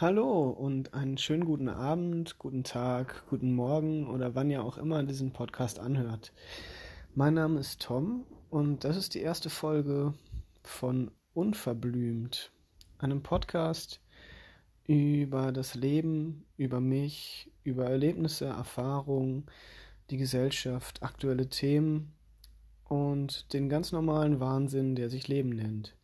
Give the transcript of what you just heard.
Hallo und einen schönen guten Abend, guten Tag, guten Morgen oder wann ihr auch immer diesen Podcast anhört. Mein Name ist Tom und das ist die erste Folge von Unverblümt, einem Podcast über das Leben, über mich, über Erlebnisse, Erfahrungen, die Gesellschaft, aktuelle Themen und den ganz normalen Wahnsinn, der sich Leben nennt.